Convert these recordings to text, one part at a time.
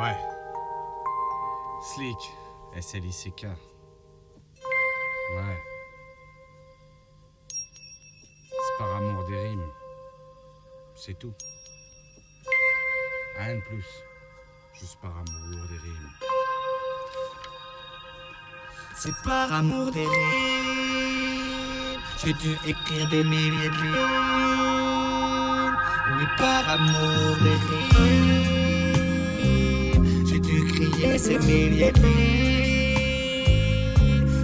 Ouais. Slick, S-L-I-C-K. Ouais. C'est par amour des rimes. C'est tout. Rien de plus. Juste par amour des rimes. C'est par amour des rimes. J'ai dû écrire des milliers de lignes. Oui, par amour des rimes. De lignes.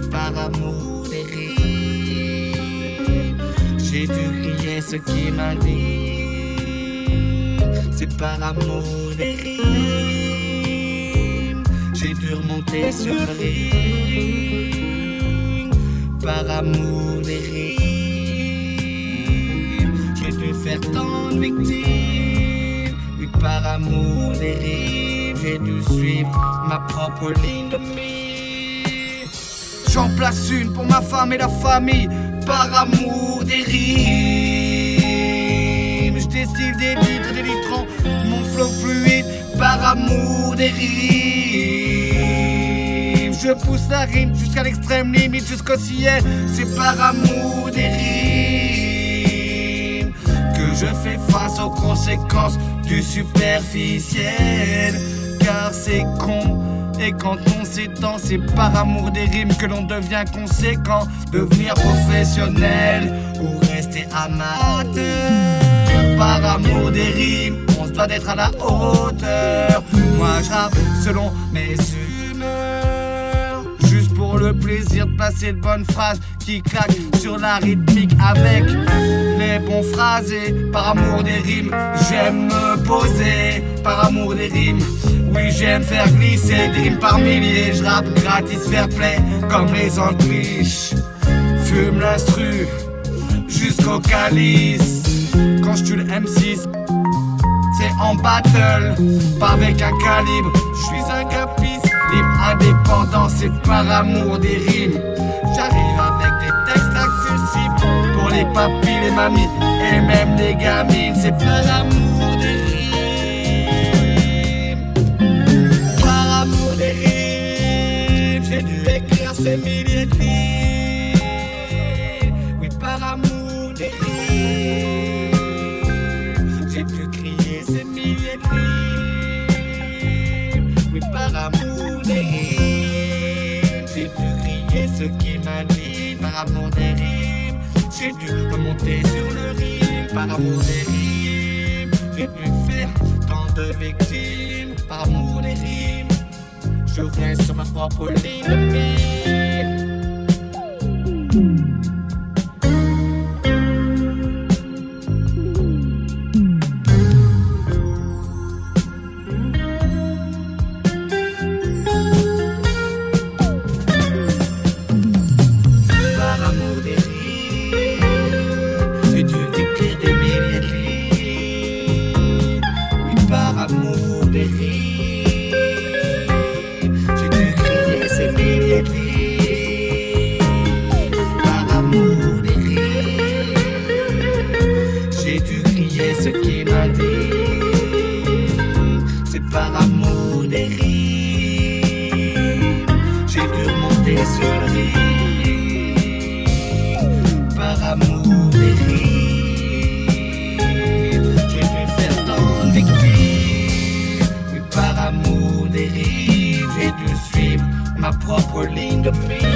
Par amour rimes. J'ai dû crier ce qui m'a dit. C'est par amour des rimes. J'ai dû remonter sur le ring par amour des rimes. J'ai dû faire tant de victimes, oui, par amour des rimes. J'ai dû suivre ma propre ligne de mire. J'en place une pour ma femme et la famille, par amour des rimes. Je destille des litres et des litrons, mon flot fluide, par amour des rimes. Je pousse la rime jusqu'à l'extrême limite, jusqu'au ciel, c'est par amour des rimes que je fais face aux conséquences du superficiel. Car c'est con. Et quand on s'étend, c'est par amour des rimes que l'on devient conséquent. Devenir professionnel ou rester amateur. Par amour des rimes, on se doit d'être à la hauteur. Moi je rappe selon mes humeurs. Juste pour le plaisir de passer de bonnes phrases qui claquent sur la rythmique avec les bons phrasés. Par amour des rimes, j'aime me poser. Par amour des rimes, oui, j'aime faire glisser des rimes par milliers. Je rappe gratis, fair play, comme les Anglish. Fume l'instru jusqu'au calice. Quand je tue le M6, c'est en battle, pas avec un calibre. Je suis un caprice, libre, indépendant, c'est par amour des rimes. J'arrive avec des textes accessibles pour les papis, les mamies et même les gamines. C'est par amour de lignes. Oui, par amour des rimes, j'ai dû crier ces milliers de rimes. Oui, par amour des rimes, j'ai dû crier ce qui m'a dit. Par amour des rimes, j'ai dû remonter sur le ring. Par amour des rimes, j'ai dû faire tant de victimes. Par amour des rimes, je reste sur ma crier ce qui m'a dit. C'est par amour des rimes. J'ai dû remonter sur le ring par amour des rimes. J'ai dû faire tant de victimes. Oui, par amour des rimes, j'ai dû suivre ma propre ligne de mire.